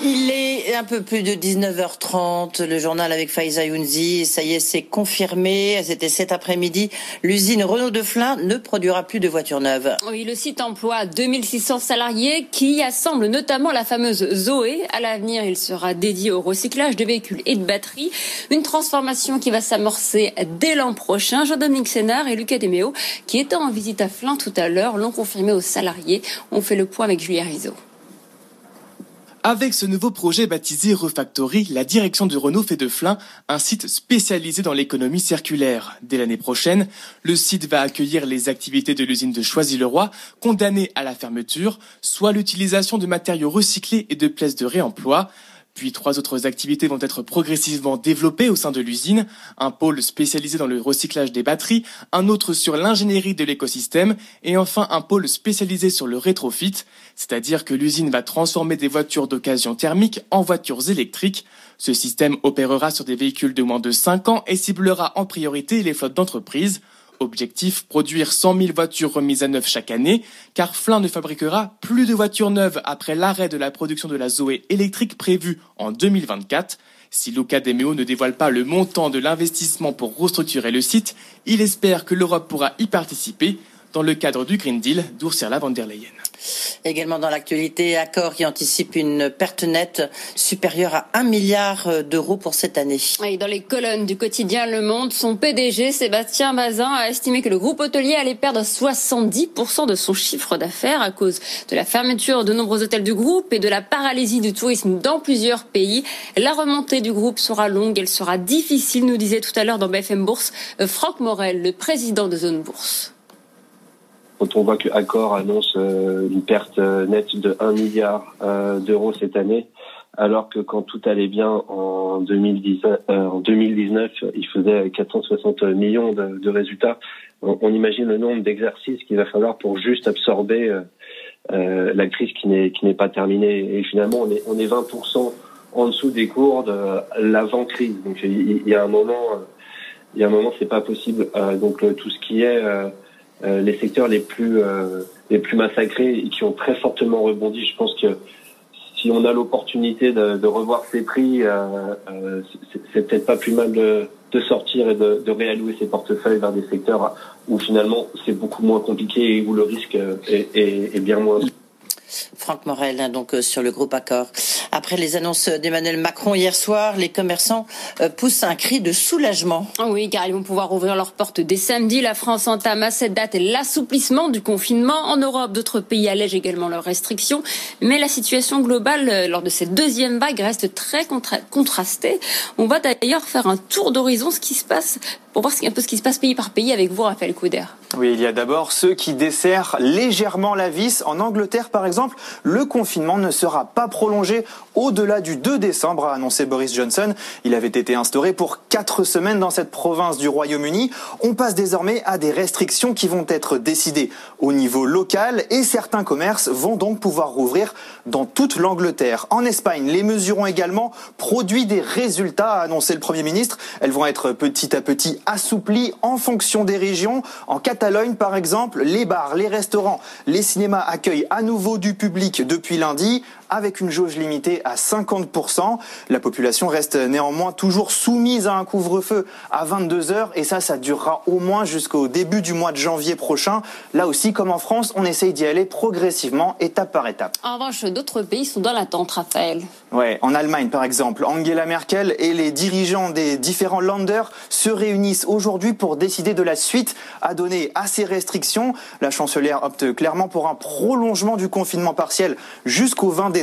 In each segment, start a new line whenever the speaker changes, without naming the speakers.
Il est un peu plus de 19h30, le journal avec Faiza Younzi. Ça y est, c'est confirmé. C'était cet après-midi. L'usine Renault de Flins ne produira plus de voitures neuves.
Oui, le site emploie 2600 salariés qui assemblent notamment la fameuse Zoé. À l'avenir, il sera dédié au recyclage de véhicules et de batteries. Une transformation qui va s'amorcer dès l'an prochain. Jean-Dominique Sénard et Lucas Deméo, qui étaient en visite à Flins tout à l'heure, l'ont confirmé aux salariés. On fait le point avec Julien Rizzo.
Avec ce nouveau projet baptisé Refactory, la direction de Renault fait de Flins un site spécialisé dans l'économie circulaire. Dès l'année prochaine, le site va accueillir les activités de l'usine de Choisy-le-Roi, condamnée à la fermeture, soit l'utilisation de matériaux recyclés et de pièces de réemploi. Puis trois autres activités vont être progressivement développées au sein de l'usine. Un pôle spécialisé dans le recyclage des batteries, un autre sur l'ingénierie de l'écosystème et enfin un pôle spécialisé sur le rétrofit, c'est-à-dire que l'usine va transformer des voitures d'occasion thermique en voitures électriques. Ce système opérera sur des véhicules de moins de 5 ans et ciblera en priorité les flottes d'entreprises. Objectif, produire 100 000 voitures remises à neuf chaque année, car Flin ne fabriquera plus de voitures neuves après l'arrêt de la production de la Zoé électrique prévue en 2024. Si Luca ne dévoile pas le montant de l'investissement pour restructurer le site, il espère que l'Europe pourra y participer dans le cadre du Green Deal d'Ursula von der Leyen.
Également dans l'actualité, accord qui anticipe une perte nette supérieure à 1 milliard d'euros pour cette année.
Et dans les colonnes du quotidien Le Monde, son PDG Sébastien Bazin a estimé que le groupe hôtelier allait perdre 70% de son chiffre d'affaires à cause de la fermeture de nombreux hôtels du groupe et de la paralysie du tourisme dans plusieurs pays. La remontée du groupe sera longue, elle sera difficile, nous disait tout à l'heure dans BFM Bourse Franck Morel, le président de Zone Bourse.
Quand on voit que Accor annonce euh, une perte nette de 1 milliard euh, d'euros cette année, alors que quand tout allait bien en, 2010, euh, en 2019, il faisait 460 millions de, résultats. On, imagine le nombre d'exercices qu'il va falloir pour juste absorber euh, la crise qui n'est qui n'est pas terminée. Et finalement, on est on est 20% en dessous des cours de l'avant crise. Donc il, y a un moment, il y a un moment, c'est pas possible. donc tout ce qui est euh, les secteurs les plus euh, les plus massacrés et qui ont très fortement rebondi. Je pense que si on a l'opportunité de, de, revoir ces prix, euh, euh c'est peut-être pas plus mal de, de sortir et de, de, réallouer ses portefeuilles vers des secteurs où finalement c'est beaucoup moins compliqué et où le risque est, est, est bien moins.
Franck Morel, hein, donc sur le groupe Accor. Après les annonces d'Emmanuel Macron hier soir, les commerçants poussent un cri de soulagement.
Oui, car ils vont pouvoir ouvrir leurs portes dès samedi. La France entame à cette date l'assouplissement du confinement. En Europe, d'autres pays allègent également leurs restrictions. Mais la situation globale lors de cette deuxième vague reste très contra contrastée. On va d'ailleurs faire un tour d'horizon, ce qui se passe pour voir un peu ce qui se passe pays par pays avec vous, Raphaël Couder.
Oui, il y a d'abord ceux qui desserrent légèrement la vis. En Angleterre, par exemple, le confinement ne sera pas prolongé au-delà du 2 décembre, a annoncé Boris Johnson. Il avait été instauré pour quatre semaines dans cette province du Royaume-Uni. On passe désormais à des restrictions qui vont être décidées au niveau local et certains commerces vont donc pouvoir rouvrir dans toute l'Angleterre. En Espagne, les mesures ont également produit des résultats, a annoncé le Premier ministre. Elles vont être petit à petit assouplies en fonction des régions. En Catalogne, par exemple, les bars, les restaurants, les cinémas accueillent à nouveau du public depuis lundi avec une jauge limitée à 50%. La population reste néanmoins toujours soumise à un couvre-feu à 22 heures et ça, ça durera au moins jusqu'au début du mois de janvier prochain. Là aussi, comme en France, on essaye d'y aller progressivement, étape par étape.
En revanche, d'autres pays sont dans l'attente, Raphaël.
Ouais, en Allemagne par exemple, Angela Merkel et les dirigeants des différents Länder se réunissent aujourd'hui pour décider de la suite à donner à ces restrictions. La chancelière opte clairement pour un prolongement du confinement partiel jusqu'au 20 décembre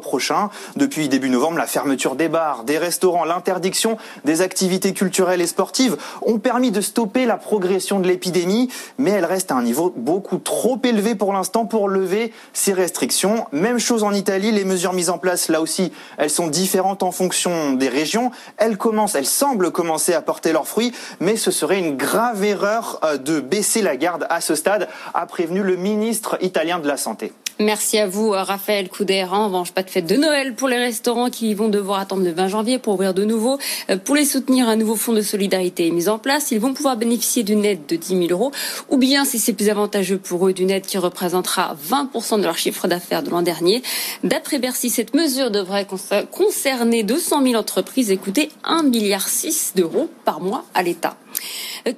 prochain. Depuis début novembre, la fermeture des bars, des restaurants, l'interdiction des activités culturelles et sportives ont permis de stopper la progression de l'épidémie, mais elle reste à un niveau beaucoup trop élevé pour l'instant pour lever ces restrictions. Même chose en Italie, les mesures mises en place là aussi elles sont différentes en fonction des régions. Elles commencent, elles semblent commencer à porter leurs fruits, mais ce serait une grave erreur euh, de baisser la garde à ce stade, a prévenu le ministre italien de la Santé.
Merci à vous, euh, Raphaël Couder. En revanche, pas de fête de Noël pour les restaurants qui vont devoir attendre le 20 janvier pour ouvrir de nouveau. Euh, pour les soutenir, un nouveau fonds de solidarité est mis en place. Ils vont pouvoir bénéficier d'une aide de 10 000 euros ou bien, si c'est plus avantageux pour eux, d'une aide qui représentera 20% de leur chiffre d'affaires de l'an dernier. D'après Bercy, cette mesure devrait concerner 200 000 entreprises et coûter 1,6 milliard d'euros par mois à l'État.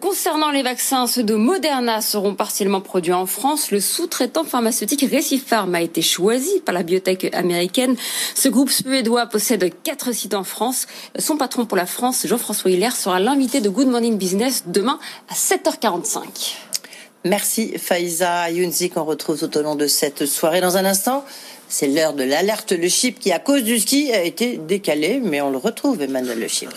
Concernant les vaccins, ceux de Moderna seront partiellement produits en France. Le sous-traitant pharmaceutique Recipharm a été choisi par la biotech américaine. Ce groupe suédois possède quatre sites en France. Son patron pour la France, Jean-François Hilaire, sera l'invité de Good Morning Business demain à 7h45.
Merci Faiza Younzi qu'on retrouve tout au long de cette soirée. Dans un instant, c'est l'heure de l'alerte Le Chip qui, à cause du ski, a été décalé, mais on le retrouve, Emmanuel Le Chypre.